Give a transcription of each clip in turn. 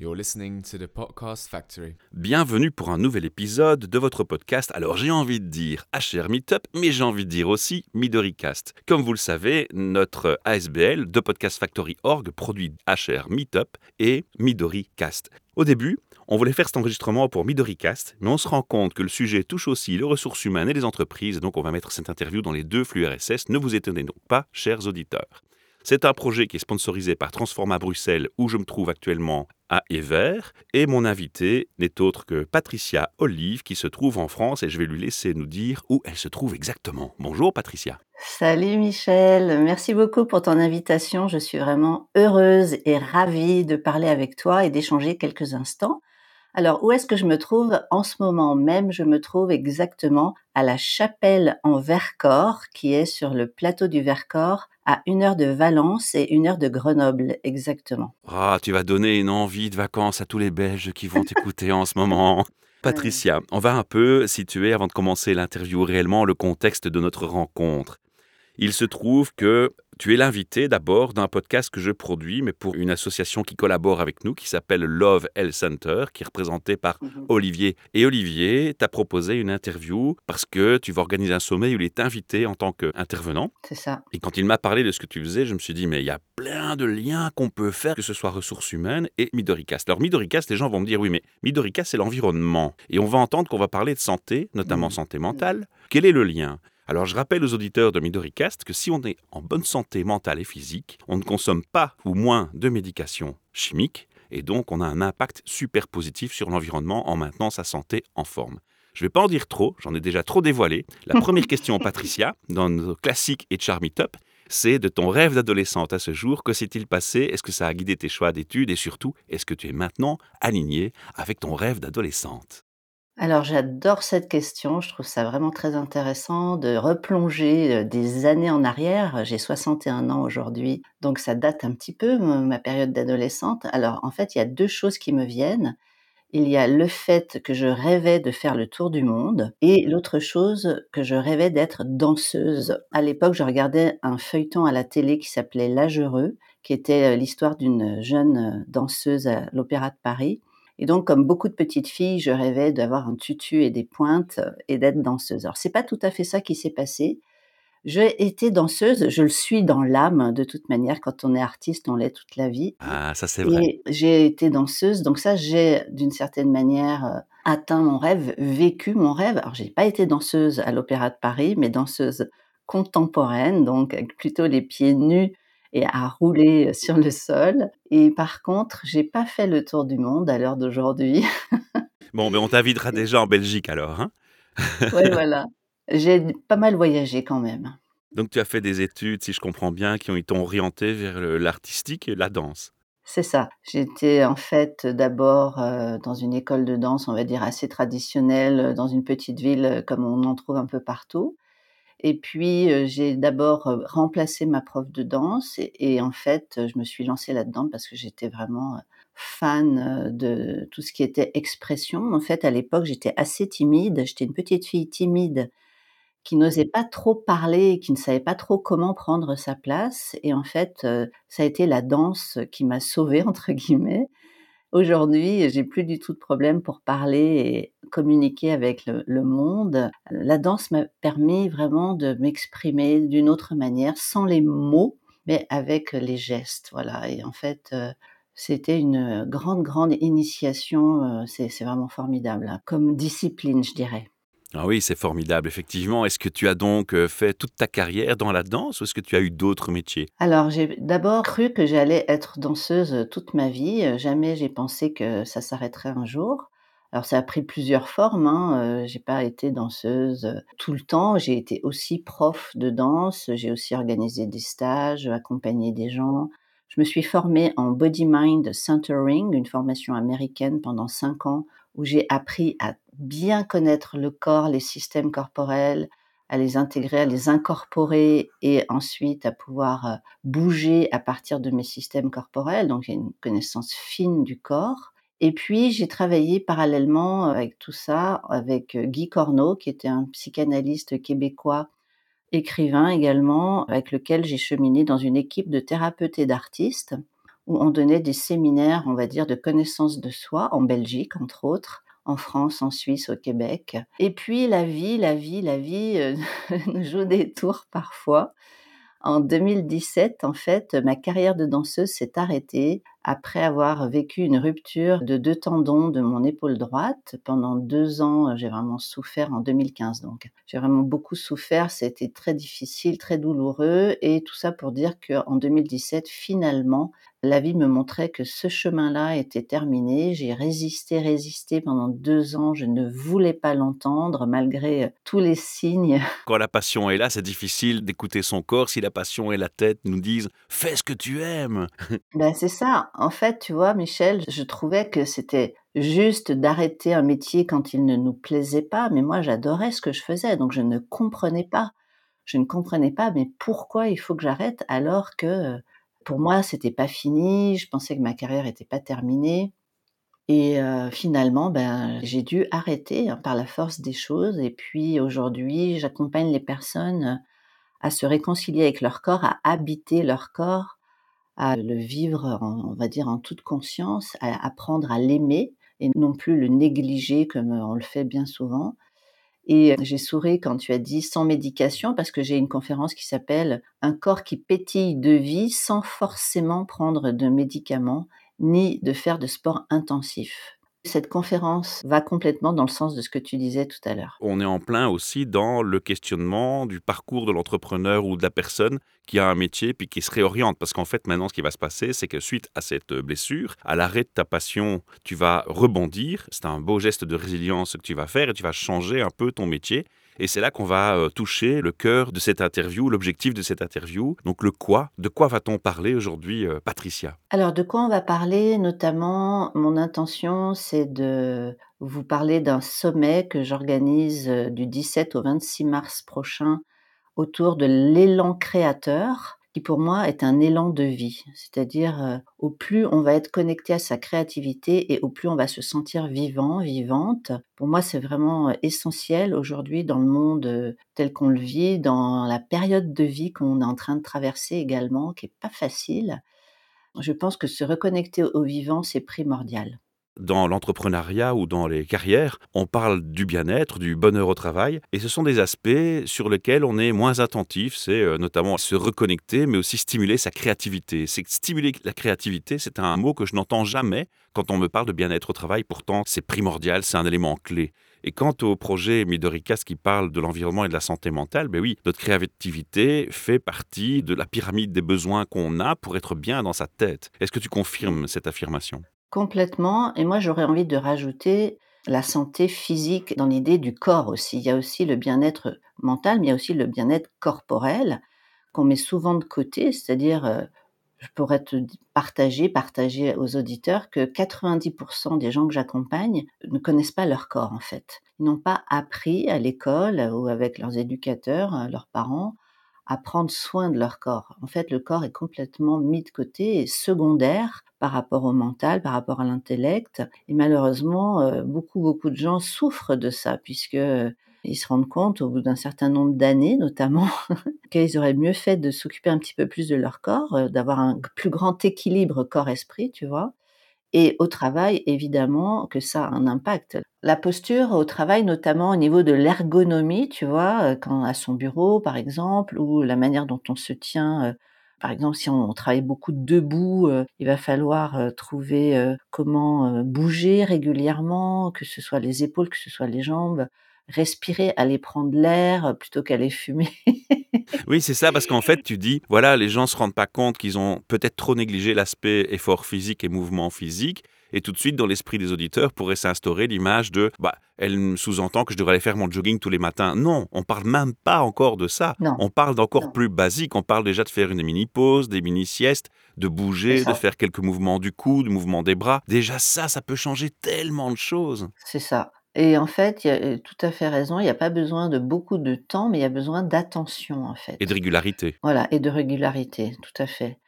You're listening to the Podcast Factory. Bienvenue pour un nouvel épisode de votre podcast. Alors j'ai envie de dire HR Meetup, mais j'ai envie de dire aussi MidoriCast. Comme vous le savez, notre ASBL de Podcast Factory Org produit HR Meetup et MidoriCast. Au début, on voulait faire cet enregistrement pour MidoriCast, mais on se rend compte que le sujet touche aussi les ressources humaines et les entreprises, donc on va mettre cette interview dans les deux flux RSS. Ne vous étonnez donc pas, chers auditeurs. C'est un projet qui est sponsorisé par Transforma Bruxelles, où je me trouve actuellement à Evert, et mon invité n'est autre que Patricia Olive, qui se trouve en France, et je vais lui laisser nous dire où elle se trouve exactement. Bonjour Patricia. Salut Michel, merci beaucoup pour ton invitation. Je suis vraiment heureuse et ravie de parler avec toi et d'échanger quelques instants. Alors, où est-ce que je me trouve En ce moment même, je me trouve exactement à la chapelle en Vercors, qui est sur le plateau du Vercors, à une heure de Valence et une heure de Grenoble, exactement. Ah, tu vas donner une envie de vacances à tous les Belges qui vont t'écouter en ce moment. Patricia, on va un peu situer, avant de commencer l'interview réellement, le contexte de notre rencontre. Il se trouve que tu es l'invité d'abord d'un podcast que je produis, mais pour une association qui collabore avec nous, qui s'appelle Love Health Center, qui est représentée par Mhm. Olivier. Et Olivier t'a proposé une interview parce que tu vas organiser un sommet où il est invité en tant qu'intervenant. C'est ça. Et quand il m'a parlé de ce que tu faisais, je me suis dit, mais il y a plein de liens qu'on peut faire, que ce soit ressources humaines et Midoricast. Alors Midoricast, les gens vont me dire, oui, mais Midoricast, c'est l'environnement. Et on va entendre qu'on va parler de santé, notamment Mhm. santé mentale. Quel est le lien? Alors je rappelle aux auditeurs de Midoricast que si on est en bonne santé mentale et physique, on ne consomme pas ou moins de médications chimiques et donc on a un impact super positif sur l'environnement en maintenant sa santé en forme. Je ne vais pas en dire trop, j'en ai déjà trop dévoilé. La première question, Patricia, dans nos classiques et Char Meetup, c'est de ton rêve d'adolescente à ce jour. Que s'est-il passé? Est-ce que ça a guidé tes choix d'études? Et surtout, est-ce que tu es maintenant aligné avec ton rêve d'adolescente? Alors j'adore cette question, je trouve ça vraiment très intéressant de replonger euh, des années en arrière. J'ai 61 ans aujourd'hui, donc ça date un petit peu ma période d'adolescente. Alors en fait, il y a deux choses qui me viennent. Il y a le fait que je rêvais de faire le tour du monde et l'autre chose que je rêvais d'être danseuse. À l'époque, je regardais un feuilleton à la télé qui s'appelait L'âge heureux, qui était euh, l'histoire d'une jeune euh, danseuse à l'Opéra de Paris. Et donc, comme beaucoup de petites filles, je rêvais d'avoir un tutu et des pointes euh, et d'être danseuse. Alors, c'est pas tout à fait ça qui s'est passé. J'ai été danseuse, je le suis dans l'âme de toute manière. Quand on est artiste, on l'est toute la vie. Ah, ça c'est vrai. J'ai été danseuse, donc ça, j'ai d'une certaine manière euh, atteint mon rêve, vécu mon rêve. Alors, j'ai pas été danseuse à l'Opéra de Paris, mais danseuse contemporaine, donc avec plutôt les pieds nus et à rouler sur le sol. Et par contre, j'ai pas fait le tour du monde à l'heure d'aujourd'hui. Bon, mais on t'invitera déjà en Belgique alors. Hein ouais, voilà. J'ai pas mal voyagé quand même. Donc tu as fait des études, si je comprends bien, qui ont été orientées vers l'artistique et la danse. C'est ça. J'étais en fait d'abord euh, dans une école de danse, on va dire assez traditionnelle, dans une petite ville euh, comme on en trouve un peu partout. Et puis j'ai d'abord remplacé ma prof de danse et, et en fait je me suis lancée là-dedans parce que j'étais vraiment fan de tout ce qui était expression. En fait, à l'époque, j'étais assez timide. J'étais une petite fille timide qui n'osait pas trop parler, qui ne savait pas trop comment prendre sa place. Et en fait, ça a été la danse qui m'a sauvée, entre guillemets. Aujourd'hui, j'ai plus du tout de problème pour parler communiquer avec le, le monde. La danse m'a permis vraiment de m'exprimer d'une autre manière, sans les mots, mais avec les gestes. Voilà. Et en fait, euh, c'était une grande, grande initiation. euh, C'est vraiment formidable, hein, comme discipline, je dirais. Ah oui, c'est formidable, effectivement. Est-ce que tu as donc euh, fait toute ta carrière dans la danse ou est-ce que tu as eu d'autres métiers? Alors, j'ai d'abord cru que j'allais être danseuse toute ma vie. Jamais j'ai pensé que ça s'arrêterait un jour. Alors, ça a pris plusieurs formes. Hein. Euh, j'ai pas été danseuse euh, tout le temps. J'ai été aussi prof de danse. J'ai aussi organisé des stages, accompagné des gens. Je me suis formée en Body Mind Centering, une formation américaine pendant cinq ans où j'ai appris à bien connaître le corps, les systèmes corporels, à les intégrer, à les incorporer et ensuite à pouvoir euh, bouger à partir de mes systèmes corporels. Donc j'ai une connaissance fine du corps. Et puis j'ai travaillé parallèlement avec tout ça avec euh, Guy Corneau, qui était un psychanalyste québécois, écrivain également, avec lequel j'ai cheminé dans une équipe de thérapeutes et d'artistes, où on donnait des séminaires, on va dire, de connaissance de soi, en Belgique entre autres, en France, en Suisse, au Québec. Et puis la vie, la vie, la vie euh, nous joue des tours parfois. En 2017, en fait, ma carrière de danseuse s'est arrêtée après avoir vécu une rupture de deux tendons de mon épaule droite. Pendant deux ans, j'ai vraiment souffert en 2015. Donc, j'ai vraiment beaucoup souffert. C'était très difficile, très douloureux. Et tout ça pour dire qu'en 2017, finalement, la vie me montrait que ce chemin-là était terminé. J'ai résisté, résisté pendant deux ans. Je ne voulais pas l'entendre malgré euh, tous les signes. Quand la passion est là, c'est difficile d'écouter son corps. Si la passion et la tête nous disent fais ce que tu aimes. Ben, c'est ça. En fait, tu vois, Michel, je trouvais que c'était juste d'arrêter un métier quand il ne nous plaisait pas. Mais moi, j'adorais ce que je faisais. Donc, je ne comprenais pas. Je ne comprenais pas, mais pourquoi il faut que j'arrête alors que pour moi, c'était pas fini. Je pensais que ma carrière n'était pas terminée. Et euh, finalement, ben, j'ai dû arrêter hein, par la force des choses. Et puis aujourd'hui, j'accompagne les personnes à se réconcilier avec leur corps, à habiter leur corps, à le vivre, on va dire, en toute conscience, à apprendre à l'aimer et non plus le négliger comme on le fait bien souvent. Et j'ai souri quand tu as dit sans médication parce que j'ai une conférence qui s'appelle Un corps qui pétille de vie sans forcément prendre de médicaments ni de faire de sport intensif. Cette conférence va complètement dans le sens de ce que tu disais tout à l'heure. On est en plein aussi dans le questionnement du parcours de l'entrepreneur ou de la personne qui a un métier puis qui se réoriente. Parce qu'en fait, maintenant, ce qui va se passer, c'est que suite à cette blessure, à l'arrêt de ta passion, tu vas rebondir. C'est un beau geste de résilience que tu vas faire et tu vas changer un peu ton métier. Et c'est là qu'on va euh, toucher le cœur de cette interview, l'objectif de cette interview. Donc le quoi, de quoi va-t-on parler aujourd'hui, euh, Patricia? Alors de quoi on va parler? Notamment, mon intention, c'est de vous parler d'un sommet que j'organise euh, du 17 au 26 mars prochain autour de l'élan créateur qui pour moi est un élan de vie. C'est-à-dire, euh, au plus on va être connecté à sa créativité et au plus on va se sentir vivant, vivante. Pour moi, c'est vraiment euh, essentiel aujourd'hui dans le monde euh, tel qu'on le vit, dans la période de vie qu'on est en train de traverser également, qui est pas facile. Je pense que se reconnecter au vivant, c'est primordial dans l'entrepreneuriat ou dans les carrières, on parle du bien-être, du bonheur au travail, et ce sont des aspects sur lesquels on est moins attentif, c'est euh, notamment se reconnecter, mais aussi stimuler sa créativité. C'est stimuler la créativité, c'est un mot que je n'entends jamais quand on me parle de bien-être au travail, pourtant c'est primordial, c'est un élément clé. Et quant au projet Midoricas qui parle de l'environnement et de la santé mentale, ben oui, notre créativité fait partie de la pyramide des besoins qu'on a pour être bien dans sa tête. Est-ce que tu confirmes cette affirmation? Complètement. Et moi, j'aurais envie de rajouter la santé physique dans l'idée du corps aussi. Il y a aussi le bien-être mental, mais il y a aussi le bien-être corporel qu'on met souvent de côté. C'est-à-dire, euh, je pourrais te partager, partager aux auditeurs que 90% des gens que j'accompagne ne connaissent pas leur corps en fait. Ils n'ont pas appris à l'école ou avec leurs éducateurs, euh, leurs parents, à prendre soin de leur corps. En fait, le corps est complètement mis de côté et secondaire par rapport au mental, par rapport à l'intellect. Et malheureusement, euh, beaucoup, beaucoup de gens souffrent de ça, puisque euh, se rendent compte, au bout d'un certain nombre d'années notamment, qu'ils auraient mieux fait de s'occuper un petit peu plus de leur corps, euh, d'avoir un plus grand équilibre corps-esprit, tu vois. Et au travail, évidemment, que ça a un impact. La posture au travail, notamment au niveau de l'ergonomie, tu vois, quand à son bureau, par exemple, ou la manière dont on se tient par exemple, si on, travaille beaucoup debout, euh, il va falloir euh, trouver euh, comment bouger régulièrement, que ce soit les épaules, que ce soit les jambes, respirer, aller prendre l'air plutôt qu'aller fumer. oui, c'est ça, parce qu'en fait, tu dis, voilà, les gens se rendent pas compte qu'ils ont peut-être trop négligé l'aspect effort physique et mouvement physique. Et tout de suite, dans l'esprit des auditeurs, pourrait s'instaurer l'image de bah, elle sous-entend que je devrais aller faire mon jogging tous les matins. Non, on parle même pas encore de ça. On parle d'encore plus basique. On parle déjà de faire une mini-pause, des mini-siestes, de bouger, de faire quelques mouvements du cou, du mouvement des bras. Déjà, ça, ça peut changer tellement de choses. C'est ça. Et en fait, il y a euh, tout à fait raison, il y a pas besoin de beaucoup de temps, mais il y a besoin d'attention, en fait. Et de régularité. Voilà et de régularité, tout à fait.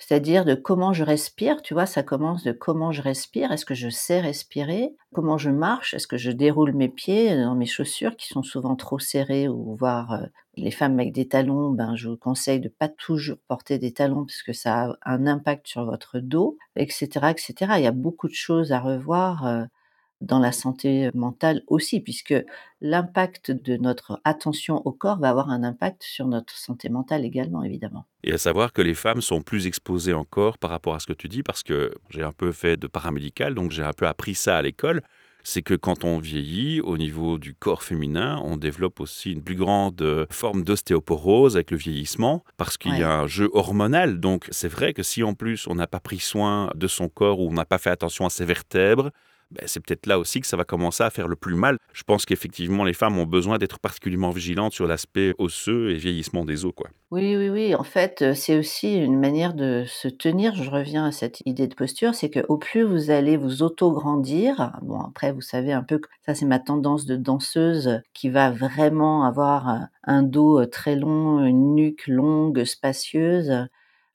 C'est-à-dire de comment je respire, tu vois? Ça commence de comment je respire, est-ce que je sais respirer? Comment je marche, est-ce que je déroule mes pieds dans mes chaussures qui sont souvent trop serrées ou voire, heu, les femmes avec des talons, ben, je vous conseille de pas toujours porter des talons parce que ça a un impact sur votre dos et cetera et cetera. Il y a beaucoup de choses à revoir, heu, dans la santé mentale aussi, puisque l'impact de notre attention au corps va avoir un impact sur notre santé mentale également, évidemment. Et à savoir que les femmes sont plus exposées encore par rapport à ce que tu dis, parce que j'ai un peu fait de paramédical, donc j'ai un peu appris ça à l'école. C'est que quand on vieillit, au niveau du corps féminin, on développe aussi une plus grande euh, forme d'ostéoporose avec le vieillissement, parce qu'il y a un jeu hormonal. Donc c'est vrai que si en plus on n'a pas pris soin de son corps ou on n'a pas fait attention à ses vertèbres, ben, c'est peut-être là aussi que ça va commencer à faire le plus mal. Je pense qu'effectivement, les femmes ont besoin d'être particulièrement vigilantes sur l'aspect osseux et vieillissement des os. Quoi. Oui, oui, oui. En fait, euh, c'est aussi une manière de se tenir. Je reviens à cette idée de posture, c'est qu'au plus vous allez vous auto-grandir, bon après, vous savez un peu que ça, c'est ma tendance de danseuse qui va vraiment avoir un- un dos euh, très long, une nuque longue, spacieuse.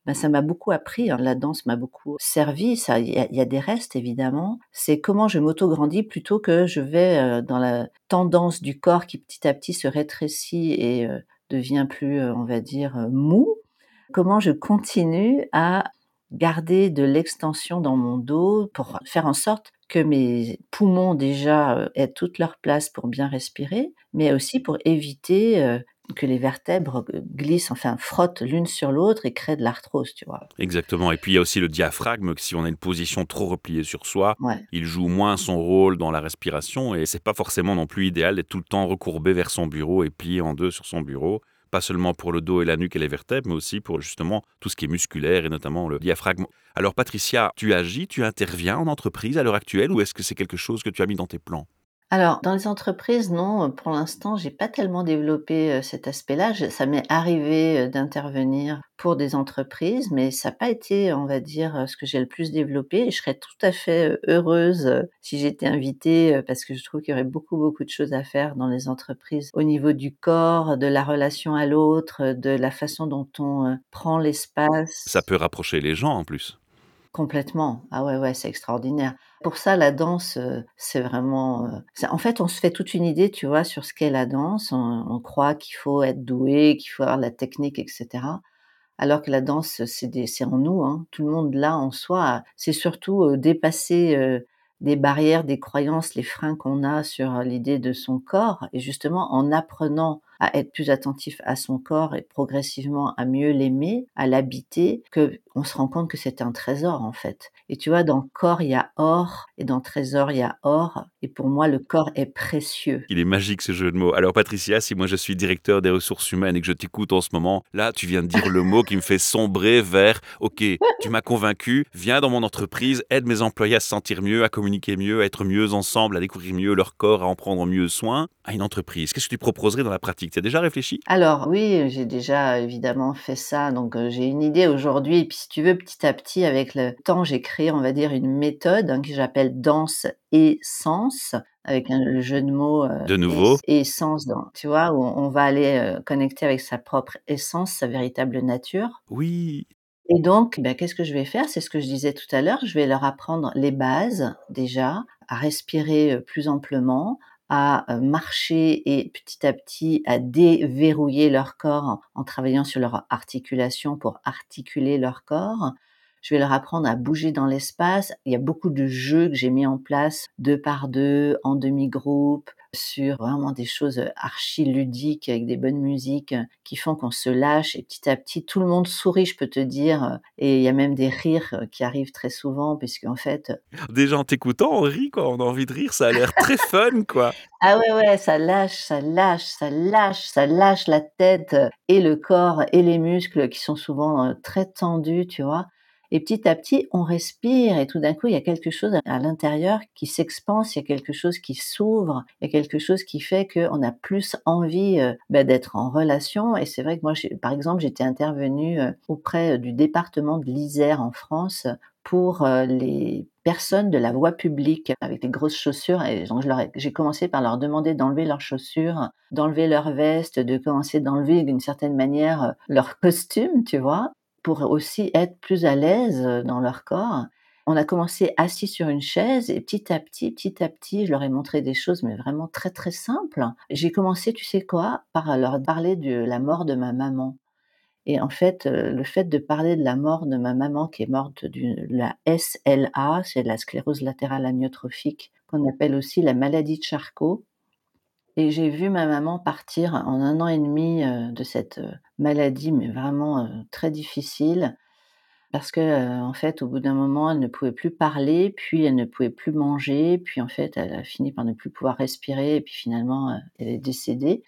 Ben, ça m'a beaucoup appris, hein, la danse m'a beaucoup servi, ça il y a des restes évidemment. C'est comment je m'auto-grandis plutôt que je vais, heu, dans la tendance du corps qui petit à petit se rétrécit et heu, devient plus, heu, on va dire, mou. Comment je continue à garder de l'extension dans mon dos pour faire en sorte que mes poumons déjà, aient toute leur place pour bien respirer, mais aussi pour éviter, que les vertèbres, glissent, enfin frottent l'une sur l'autre et créent de l'arthrose, tu vois? Exactement. Et puis il y a aussi le diaphragme, que si on a une position trop repliée sur soi, Ouais. il joue moins son rôle dans la respiration et c'est pas forcément non plus idéal d'être tout le temps recourbé vers son bureau et plié en deux sur son bureau. Pas seulement pour le dos et la nuque et les vertèbres, mais aussi pour justement tout ce qui est musculaire et notamment le diaphragme. Alors Patricia, tu agis, tu interviens en entreprise à l'heure actuelle ou est-ce que c'est quelque chose que tu as mis dans tes plans? Alors, dans les entreprises, non, pour l'instant, j'ai pas tellement développé, heu, cet aspect-là. Ça m'est arrivé, heu, d'intervenir pour des entreprises, mais ça a pas été, on va dire, ce que j'ai le plus développé et je serais tout à fait, heu, heureuse, heu, si j'étais invitée, parce que je trouve qu'il y aurait beaucoup, beaucoup de choses à faire dans les entreprises au niveau du corps, de la relation à l'autre, de la façon dont on, prend l'espace. Ça peut rapprocher les gens en plus. Complètement. Ah ouais, ouais, c'est extraordinaire. Pour ça, la danse, heu, c'est vraiment, c'est en fait, on se fait toute une idée, tu vois, sur ce qu'est la danse. On croit qu'il faut être doué, qu'il faut avoir la technique et cetera. Alors que la danse, c'est en nous, hein. Tout le monde l'a en soi. C'est surtout, heu, dépasser, des barrières, des croyances, les freins qu'on a sur, l'idée de son corps et justement en apprenant à être plus attentif à son corps et progressivement à mieux l'aimer, à l'habiter, qu'on se rend compte que c'est un trésor, en fait. Et tu vois, dans corps, il y a or et dans trésor, il y a or et pour moi, le corps est précieux. Il est magique ce jeu de mots. Alors Patricia, si moi je suis directeur des ressources humaines et que je t'écoute en ce moment, là tu viens de dire le mot qui me fait sombrer vers OK, tu m'as convaincu, viens dans mon entreprise, aide mes employés à se sentir mieux, à communiquer mieux, à être mieux ensemble, à découvrir mieux leur corps, à en prendre mieux soin. À une entreprise, qu'est-ce que tu proposerais dans la pratique? Tu as déjà réfléchi? Alors oui, j'ai déjà évidemment fait ça, donc heu, j'ai une idée aujourd'hui. Et puis si tu veux, petit à petit, avec le temps, j'ai créé, on va dire, une méthode, hein, que j'appelle danse et sens, avec un le jeu de mots, heu, De nouveau. Et essence dans tu vois? Où on va aller, heu, connecter avec sa propre essence, sa véritable nature. Oui, et donc, bah, qu'est-ce que je vais faire? C'est ce que je disais tout à l'heure, je vais leur apprendre les bases déjà, à respirer, plus amplement, à, heu, marcher et petit à petit à déverrouiller leur corps en travaillant sur leur articulation pour articuler leur corps. Je vais leur apprendre à bouger dans l'espace. Il y a beaucoup de jeux que j'ai mis en place 2 par 2, en demi-groupe, sur vraiment des choses, heu, archi ludiques avec des bonnes musiques, heu, qui font qu'on se lâche et petit à petit tout le monde sourit, je peux te dire, heu et il y a même des rires, qui arrivent très souvent puisqu'en fait, déjà en t'écoutant, on rit quoi, on a envie de rire, ça a l'air très fun quoi. Ah ouais, ouais, ça lâche, ça lâche, ça lâche, ça lâche la tête, et le corps et les muscles qui sont souvent, très tendus, tu vois? Et petit à petit, on respire et tout d'un coup, il y a quelque chose à l'intérieur qui s'expanse, il y a quelque chose qui s'ouvre, il y a quelque chose qui fait qu'on a plus envie, heu, bah, d'être en relation et c'est vrai que moi, par exemple, j'étais intervenue, heu, auprès, du département de l'Isère en France pour, les personnes de la voie publique avec des grosses chaussures. Et donc, j'ai commencé par leur demander d'enlever leurs chaussures, d'enlever leur veste, de commencer d'enlever d'une certaine manière euh, leur costume, tu vois, pour aussi être plus à l'aise dans leur corps. On a commencé assis sur une chaise et petit à petit, petit à petit, je leur ai montré des choses, mais vraiment très très simples. J'ai commencé, tu sais quoi, par leur parler de la mort de ma maman. Et en fait, le fait de parler de la mort de ma maman qui est morte de la SLA, c'est la sclérose latérale amyotrophique, qu'on appelle aussi la maladie de Charcot et j'ai vu ma maman partir en un an et demi 2 de cette, heu, maladie, mais vraiment, heu, très difficile parce que, en fait, au bout d'un moment, elle ne pouvait plus parler, puis elle ne pouvait plus manger, puis en fait, elle a fini par ne plus pouvoir respirer et puis finalement, elle est décédée.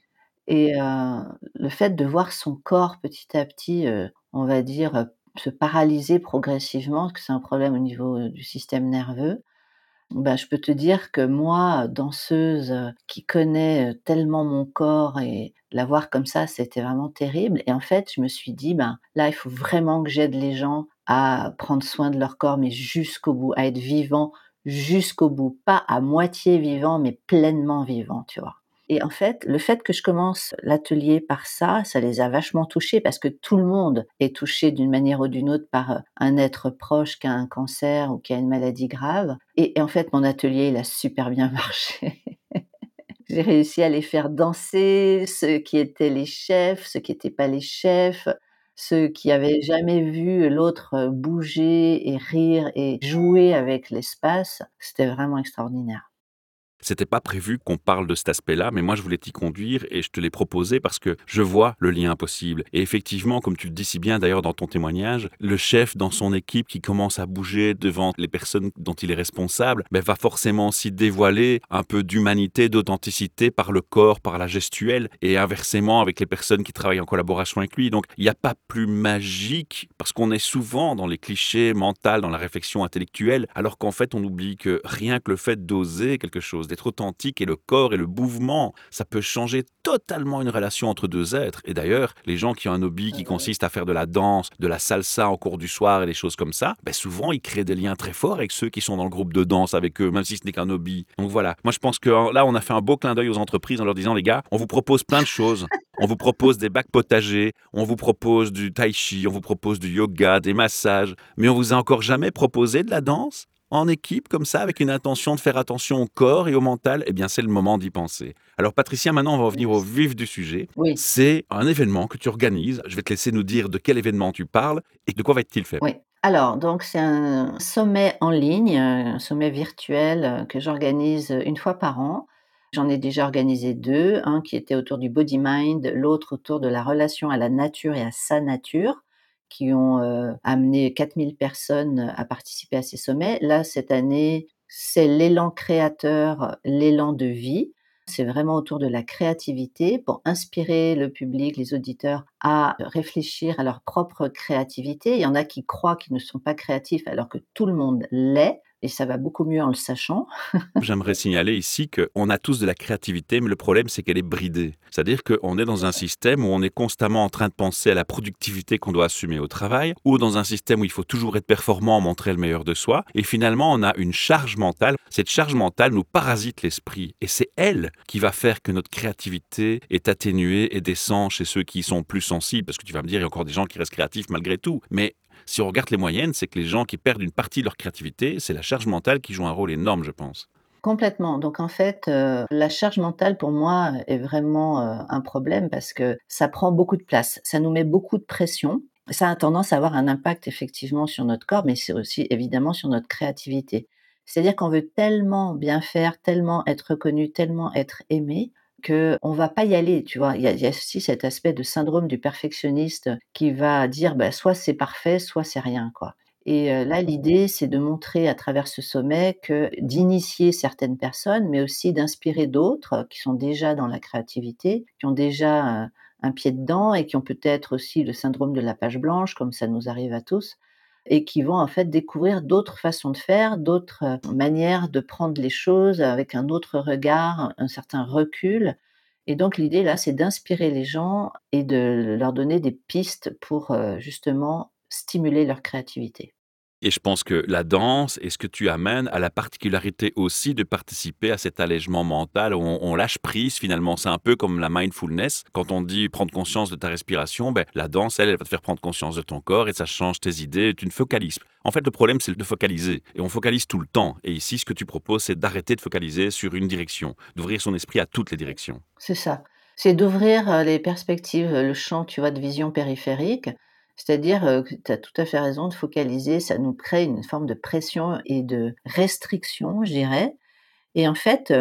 Et le fait de voir son corps petit à petit, on va dire, se paralyser progressivement, parce que c'est un problème au niveau, du système nerveux, bah, je peux te dire que moi, danseuse, heu, qui connais, heu, tellement mon corps et la voir comme ça, c'était vraiment terrible et en fait, je me suis dit: «Ben, là, il faut vraiment que j'aide les gens à prendre soin de leur corps, mais jusqu'au bout, à être vivant jusqu'au bout, pas à moitié vivant, mais pleinement vivant», tu vois? Et en fait, le fait que je commence l'atelier par ça, ça les a vachement touchés parce que tout le monde est touché d'une manière ou d'une autre par, heu, un être proche qui a un cancer ou qui a une maladie grave et et en fait, mon atelier, il a super bien marché. J'ai réussi à les faire danser, ceux qui étaient les chefs, ceux qui étaient pas les chefs, ceux qui avaient jamais vu l'autre, heu, bouger et rire et jouer avec l'espace. C'était vraiment extraordinaire. C'était pas prévu qu'on parle de cet aspect-là, mais moi je voulais t'y conduire et je te l'ai proposé parce que je vois le lien possible. Et effectivement, comme tu le dis si bien d'ailleurs dans ton témoignage, le chef dans son équipe qui commence à bouger devant les personnes dont il est responsable, ben, va forcément aussi dévoiler un peu d'humanité, d'authenticité par le corps, par la gestuelle, et inversement avec les personnes qui travaillent en collaboration avec lui. Donc il n'y a pas plus magique parce qu'on est souvent dans les clichés mentaux, dans la réflexion intellectuelle, alors qu'en fait on oublie que rien que le fait d'oser quelque chose, d'être authentique et le corps et le mouvement, ça peut changer totalement une relation entre deux êtres. Et d'ailleurs, les gens qui ont un hobby qui consiste à faire de la danse, de la salsa en cours du soir et des choses comme ça, ben souvent ils créent des liens très forts avec ceux qui sont dans le groupe de danse avec eux, même si ce n'est qu'un hobby. Donc voilà, moi je pense que là on a fait un beau clin d'œil aux entreprises en leur disant les gars, on vous propose plein de choses. On vous propose des bacs potagers, on vous propose du tai chi, on vous propose du yoga, des massages, mais on vous a encore jamais proposé de la danse? En équipe comme ça, avec une intention de faire attention au corps et au mental, eh bien c'est le moment d'y penser. Alors Patricia, maintenant on va revenir au vif du sujet. Oui. C'est un événement que tu organises. Je vais te laisser nous dire de quel événement tu parles et de quoi va t il fait. Oui. Alors, donc c'est un sommet en ligne, un sommet virtuel euh, que j'organise une fois par an. J'en ai déjà organisé deux, un qui était autour du body mind, l'autre autour de la relation à la nature et à sa nature, qui ont euh, amené 4000 personnes à participer à ces sommets. Là, cette année, c'est l'élan créateur, l'élan de vie. C'est vraiment autour de la créativité pour inspirer le public, les auditeurs à réfléchir à leur propre créativité. Il y en a qui croient qu'ils ne sont pas créatifs alors que tout le monde l'est. Et ça va beaucoup mieux en le sachant. J'aimerais signaler ici qu'on a tous de la créativité, mais le problème, c'est qu'elle est bridée. C'est-à-dire qu'on est dans un système où on est constamment en train de penser à la productivité qu'on doit assumer au travail, ou dans un système où il faut toujours être performant, montrer le meilleur de soi. Et finalement, on a une charge mentale. Cette charge mentale nous parasite l'esprit. Et c'est elle qui va faire que notre créativité est atténuée et descend chez ceux qui sont plus sensibles. Parce que tu vas me dire, il y a encore des gens qui restent créatifs malgré tout. Mais si on regarde les moyennes, c'est que les gens qui perdent une partie de leur créativité, c'est la charge mentale qui joue un rôle énorme, je pense. Complètement. Donc en fait, euh, la charge mentale pour moi est vraiment euh, un problème parce que ça prend beaucoup de place, ça nous met beaucoup de pression. Ça a tendance à avoir un impact effectivement sur notre corps, mais c'est aussi évidemment sur notre créativité. C'est-à-dire qu'on veut tellement bien faire, tellement être reconnu, tellement être aimé, que on va pas y aller, tu vois? Il y a il y a aussi cet aspect de syndrome du perfectionniste qui va dire, bah, soit c'est parfait, soit c'est rien, quoi. Et là, l'idée, c'est de montrer à travers ce sommet que d'initier certaines personnes, mais aussi d'inspirer d'autres qui sont déjà dans la créativité, qui ont déjà, un pied dedans et qui ont peut-être aussi le syndrome de la page blanche, comme ça nous arrive à tous et qui vont en fait découvrir d'autres façons de faire, d'autres euh, manières de prendre les choses avec un autre regard, un certain recul. Et donc l'idée là, c'est d'inspirer les gens et de leur donner des pistes pour euh, justement stimuler leur créativité. Et je pense que la danse et ce que tu amènes a la particularité aussi de participer à cet allègement mental où on, lâche prise finalement. C'est un peu comme la mindfulness. Quand on dit prendre conscience de ta respiration, ben, la danse, elle, elle va te faire prendre conscience de ton corps et ça change tes idées, tu ne focalises. En fait, le problème, c'est de focaliser. Et on focalise tout le temps. Et ici, ce que tu proposes, c'est d'arrêter de focaliser sur une direction, d'ouvrir son esprit à toutes les directions. C'est ça. C'est d'ouvrir euh, les perspectives, le champ, tu vois, de vision périphérique c'est-à-dire, que tu as tout à fait raison de focaliser, ça nous crée une forme de pression et de restriction, je dirais. Et en fait,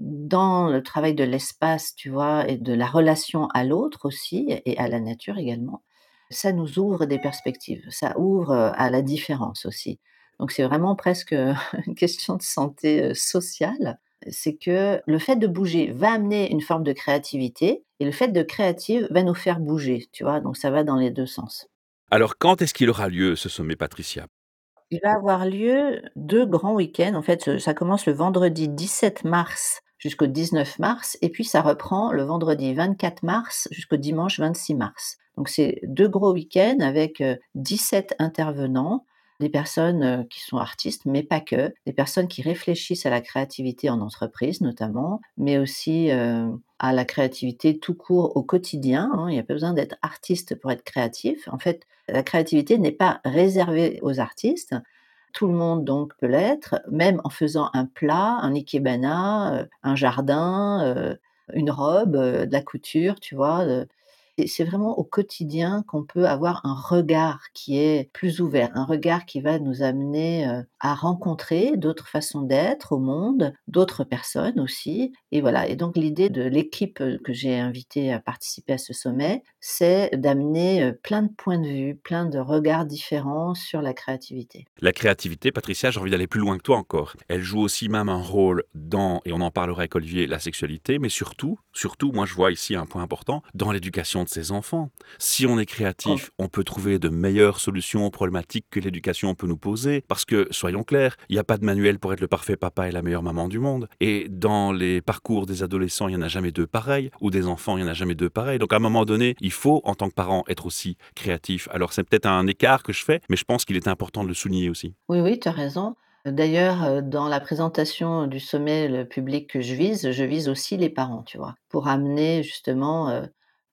dans le travail de l'espace, tu vois, et de la relation à l'autre aussi, et à la nature également, ça nous ouvre des perspectives, ça ouvre à la différence aussi. Donc c'est vraiment presque une question de santé sociale. C'est que le fait de bouger va amener une forme de créativité et le fait de créative va nous faire bouger, tu vois. Donc ça va dans les deux sens. Alors, quand est-ce qu'il aura lieu ce sommet Patricia? Il va avoir lieu deux grands week-ends. En fait, ça commence le vendredi 17 mars jusqu'au 19 mars, et puis ça reprend le vendredi 24 mars jusqu'au dimanche 26 mars. Donc c'est deux gros week-ends avec 17 euh, intervenants des personnes qui sont artistes, mais pas que, des personnes qui réfléchissent à la créativité en entreprise notamment, mais aussi à la créativité tout court au quotidien. Hein. Il n'y a pas besoin d'être artiste pour être créatif. En fait, la créativité n'est pas réservée aux artistes. Tout le monde donc peut l'être, même en faisant un plat, un ikebana, un jardin, une robe, de la couture, tu vois c'est vraiment au quotidien qu'on peut avoir un regard qui est plus ouvert, un regard qui va nous amener euh, à rencontrer d'autres façons d'être au monde, d'autres personnes aussi. Et voilà. Et donc l'idée de l'équipe euh, que j'ai invitée à participer à ce sommet, c'est d'amener euh, plein de points de vue, plein de regards différents sur la créativité. La créativité, Patricia, j'ai envie d'aller plus loin que toi encore. Elle joue aussi même un rôle dans, et on en parlera avec Olivier, la sexualité, mais surtout, surtout, moi je vois ici un point important, dans l'éducation de ses enfants. Si on est créatif, oh. on peut trouver de meilleures solutions aux problématiques que l'éducation peut nous poser. Parce que, soyons clairs, il n'y a pas de manuel pour être le parfait papa et la meilleure maman du monde. Et dans les parcours des adolescents, il n'y en a jamais deux pareils. Ou des enfants, il n'y en a jamais deux pareils. Donc à un moment donné, il faut, en tant que parent, être aussi créatif. Alors c'est peut-être un écart que je fais, mais je pense qu'il est important de le souligner aussi. Oui, oui, tu as raison. D'ailleurs, euh, dans la présentation du sommet, le public que je vise, je vise aussi les parents, tu vois, pour amener justement euh,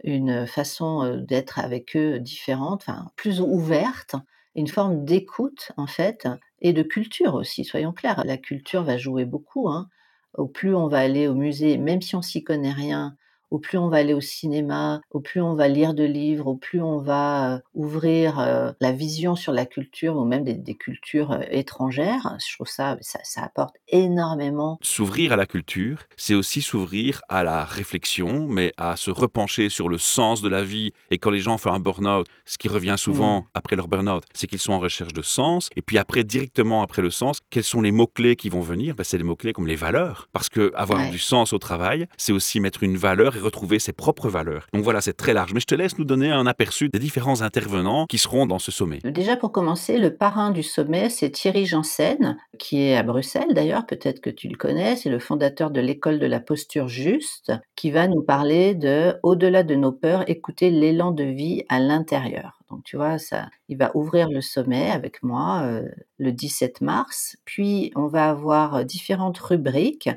une façon d'être avec eux différente, enfin plus ouverte, une forme d'écoute en fait, et de culture aussi, soyons clairs. La culture va jouer beaucoup. Hein. Au plus on va aller au musée, même si on s'y connaît rien, au plus on va aller au cinéma, au plus on va lire de livres, au plus on va euh, ouvrir euh, la vision sur la culture ou même des, cultures euh, étrangères. Je trouve ça, ça, apporte énormément. S'ouvrir à la culture, c'est aussi s'ouvrir à la réflexion, mais à se repencher sur le sens de la vie. Et quand les gens font un burn-out, ce qui revient souvent mm. après leur burn-out, c'est qu'ils sont en recherche de sens. Et puis après, directement après le sens, quels sont les mots-clés qui vont venir? Ben, C'est les mots-clés comme les valeurs. Parce que avoir du sens au travail, c'est aussi mettre une valeur retrouver ses propres valeurs. Donc voilà, c'est très large. Mais je te laisse nous donner un aperçu des différents intervenants qui seront dans ce sommet. Déjà pour commencer, le parrain du sommet, c'est Thierry Janssen, qui est à Bruxelles d'ailleurs, peut-être que tu le connais, c'est le fondateur de l'école de la posture juste, qui va nous parler de Au-delà de nos peurs, écouter l'élan de vie à l'intérieur. Donc tu vois, ça, il va ouvrir le sommet avec moi euh, le 17 mars. Puis on va avoir différentes rubriques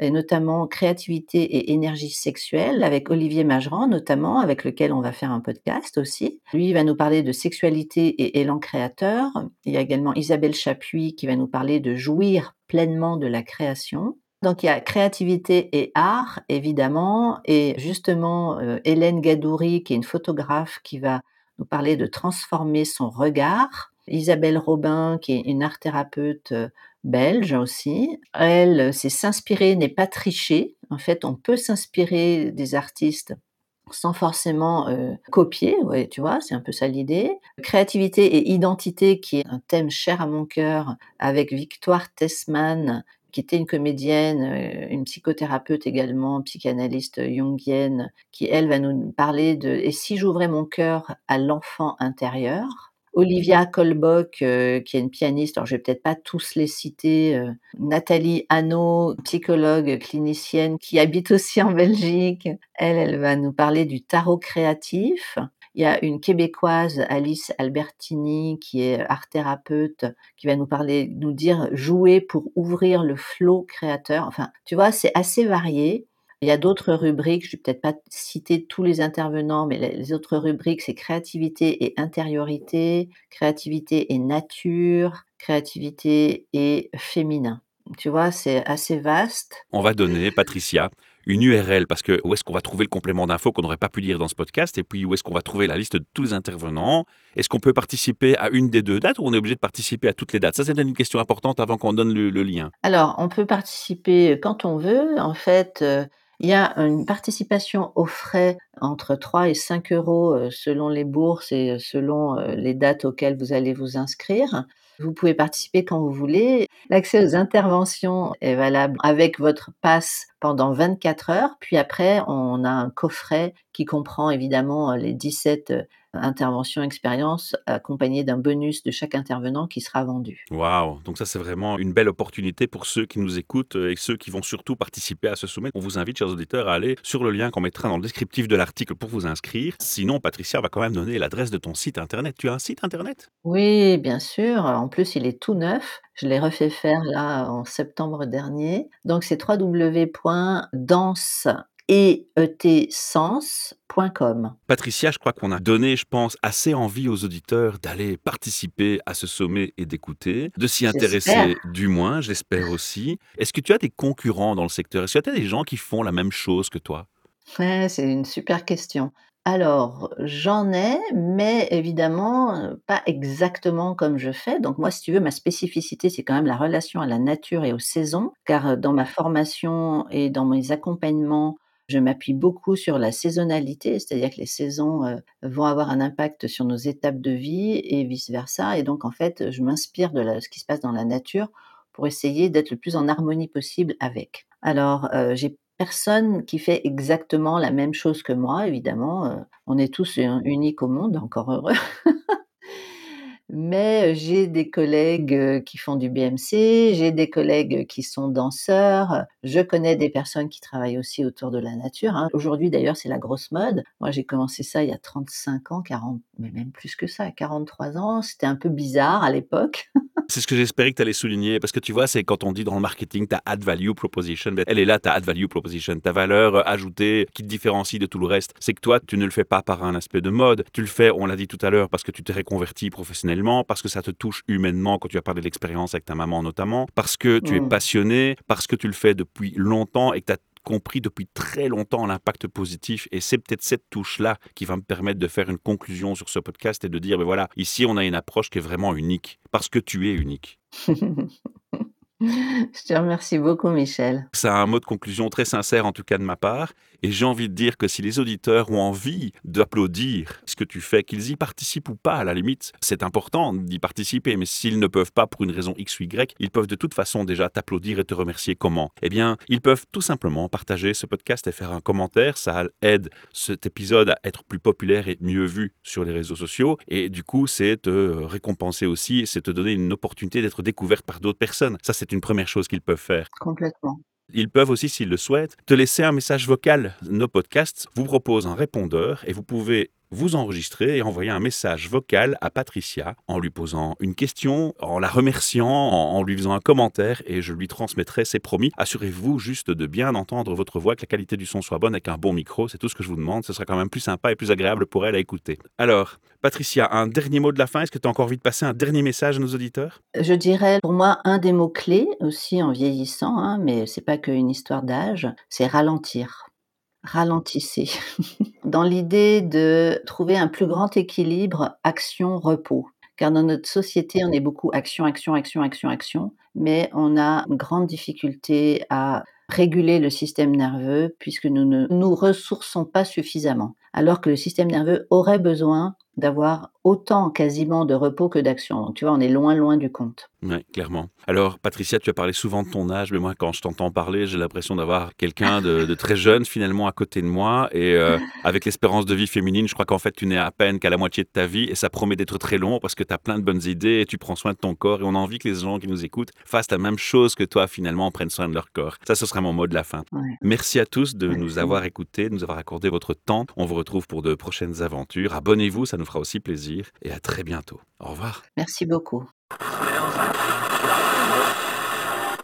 et notamment créativité et énergie sexuelle, avec Olivier Mageran notamment, avec lequel on va faire un podcast aussi. Lui, va nous parler de sexualité et élan créateur. Il y a également Isabelle Chapuis qui va nous parler de jouir pleinement de la création. Donc il y a créativité et art, évidemment, et justement euh, Hélène Gadouri, qui est une photographe, qui va nous parler de transformer son regard. Isabelle Robin, qui est une art thérapeute euh, belge aussi. Elle, c'est s'inspirer n'est pas tricher. En fait, on peut s'inspirer des artistes sans forcément euh, copier, tu vois, c'est un peu ça l'idée. Créativité et identité, qui est un thème cher à mon cœur, avec Victoire Tessman, qui était une comédienne, euh, une psychothérapeute également, psychanalyste jungienne, qui elle va nous parler de et si j'ouvrais mon cœur à l'enfant intérieur? Olivia Kolbock, euh, qui est une pianiste, alors je vais peut-être pas tous les citer, euh, Nathalie Hanno, psychologue clinicienne qui habite aussi en Belgique. Elle, elle va nous parler du tarot créatif. Il y a une Québécoise, Alice Albertini, qui est art thérapeute, qui va nous parler, nous dire jouer pour ouvrir le flot créateur. Enfin, tu vois, c'est assez varié. Il y a d'autres rubriques, je vais peut-être pas citer tous les intervenants, mais les autres rubriques, c'est créativité et intériorité, créativité et nature, créativité et féminin. Tu vois, c'est assez vaste. On va donner, Patricia, une URL parce que où est-ce qu'on va trouver le complément d'infos qu'on n'aurait pas pu lire dans ce podcast et puis où est-ce qu'on va trouver la liste de tous les intervenants? Est-ce qu'on peut participer à une des deux dates ou on est obligé de participer à toutes les dates? Ça, c'est une question importante avant qu'on donne le, le, lien. Alors, on peut participer quand on veut. En fait, euh, il y a une participation aux frais entre 3 et 5 euros euh, selon les bourses et selon euh, les dates auxquelles vous allez vous inscrire. Vous pouvez participer quand vous voulez. L'accès aux interventions est valable avec votre passe pendant 24 heures. Puis après, on a un coffret qui comprend évidemment les 17 euh, interventions expériences accompagnées d'un bonus de chaque intervenant qui sera vendu. Waouh Donc ça, c'est vraiment une belle opportunité pour ceux qui nous écoutent euh, et ceux qui vont surtout participer à ce sommet. On vous invite, chers auditeurs, à aller sur le lien qu'on mettra dans le descriptif de l'article pour vous inscrire. Sinon, Patricia va quand même donner l'adresse de ton site internet. Tu as un site internet? Oui, bien sûr. En plus, il est tout neuf. Je l'ai refait faire là en septembre dernier. Donc c'est www.danse eetsens.com. Patricia, je crois qu'on a donné, je pense, assez envie aux auditeurs d'aller participer à ce sommet et d'écouter, de s'y intéresser du moins, j'espère aussi. Est-ce que tu as des concurrents dans le secteur? Est-ce que tu as des gens qui font la même chose que toi? C'est une super question. Alors, j'en ai, mais évidemment, pas exactement comme je fais. Donc moi, si tu veux, ma spécificité, c'est quand même la relation à la nature et aux saisons, car dans ma formation et dans mes accompagnements, je m'appuie beaucoup sur la saisonnalité, c'est-à-dire que les saisons vont avoir un impact sur nos étapes de vie et vice-versa. Et donc, en fait, je m'inspire de ce qui se passe dans la nature pour essayer d'être le plus en harmonie possible avec. Alors, j'ai personne qui fait exactement la même chose que moi, évidemment. Euh, on est tous uniques au monde, encore heureux. Mais j'ai des collègues qui font du BMC, j'ai des collègues qui sont danseurs, je connais des personnes qui travaillent aussi autour de la nature. Hein. Aujourd'hui d'ailleurs c'est la grosse mode. Moi j'ai commencé ça il y a 35 ans, 40, mais même plus que ça, 43 ans. C'était un peu bizarre à l'époque. C'est ce que j'espérais que tu allais souligner, parce que tu vois, c'est quand on dit dans le marketing, ta add value proposition, ben, elle est là, ta add value proposition, ta valeur ajoutée qui te différencie de tout le reste. C'est que toi, tu ne le fais pas par un aspect de mode, tu le fais, on l'a dit tout à l'heure, parce que tu t'es reconverti professionnellement, parce que ça te touche humainement quand tu as parlé de l'expérience avec ta maman notamment, parce que tu es mmh. passionné, parce que tu le fais depuis longtemps et que tu as compris depuis très longtemps l'impact positif et c'est peut-être cette touche-là qui va me permettre de faire une conclusion sur ce podcast et de dire, ben voilà, ici on a une approche qui est vraiment unique parce que tu es unique. Je te remercie beaucoup, Michel. C'est un mot de conclusion très sincère, en tout cas de ma part. Et j'ai envie de dire que si les auditeurs ont envie d'applaudir ce que tu fais, qu'ils y participent ou pas, à la limite, c'est important d'y participer. Mais s'ils ne peuvent pas pour une raison X ou Y, ils peuvent de toute façon déjà t'applaudir et te remercier. Comment? Eh bien, ils peuvent tout simplement partager ce podcast et faire un commentaire. Ça aide cet épisode à être plus populaire et mieux vu sur les réseaux sociaux. Et du coup, c'est te récompenser aussi, c'est te donner une opportunité d'être découverte par d'autres personnes. Ça, c'est une première chose qu'ils peuvent faire. Complètement. Ils peuvent aussi, s'ils le souhaitent, te laisser un message vocal. Nos podcasts vous proposent un répondeur et vous pouvez vous enregistrer et envoyer un message vocal à Patricia en lui posant une question, en la remerciant, en, lui faisant un commentaire et je lui transmettrai, c'est promis. Assurez-vous juste de bien entendre votre voix, que la qualité du son soit bonne avec un bon micro, c'est tout ce que je vous demande. Ce sera quand même plus sympa et plus agréable pour elle à écouter. Alors, Patricia, un dernier mot de la fin. Est-ce que tu as encore envie de passer un dernier message à nos auditeurs? Je dirais pour moi un des mots clés aussi en vieillissant, hein, mais c'est pas qu'une histoire d'âge, c'est ralentir ralentissez. dans l'idée de trouver un plus grand équilibre action-repos. Car dans notre société, on est beaucoup action, action, action, action, action, mais on a une grande difficulté à réguler le système nerveux puisque nous ne nous ressourçons pas suffisamment. Alors que le système nerveux aurait besoin d'avoir autant quasiment de repos que d'action. Donc tu vois, on est loin, loin du compte. Oui, clairement. Alors, Patricia, tu as parlé souvent de ton âge, mais moi, quand je t'entends parler, j'ai l'impression d'avoir quelqu'un de, de très jeune finalement à côté de moi. Et euh, avec l'espérance de vie féminine, je crois qu'en fait, tu n'es à peine qu'à la moitié de ta vie et ça promet d'être très long parce que tu as plein de bonnes idées et tu prends soin de ton corps. Et on a envie que les gens qui nous écoutent fassent la même chose que toi finalement, prennent soin de leur corps. Ça, ce sera mon mot de la fin. Ouais. Merci à tous de nous avoir écoutés, de nous avoir accordé votre temps. On vous retrouve pour de prochaines aventures. Abonnez-vous, ça nous fera aussi plaisir. Et à très bientôt. Au revoir. Merci beaucoup.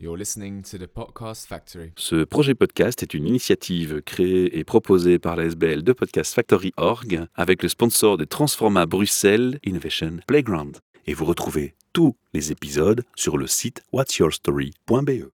You're listening to the Podcast Factory. Ce projet podcast est une initiative créée et proposée par la SBL de Podcast Factory Org avec le sponsor de Transforma Bruxelles Innovation Playground. Et vous retrouvez tous les épisodes sur le site whatsyourstory.be.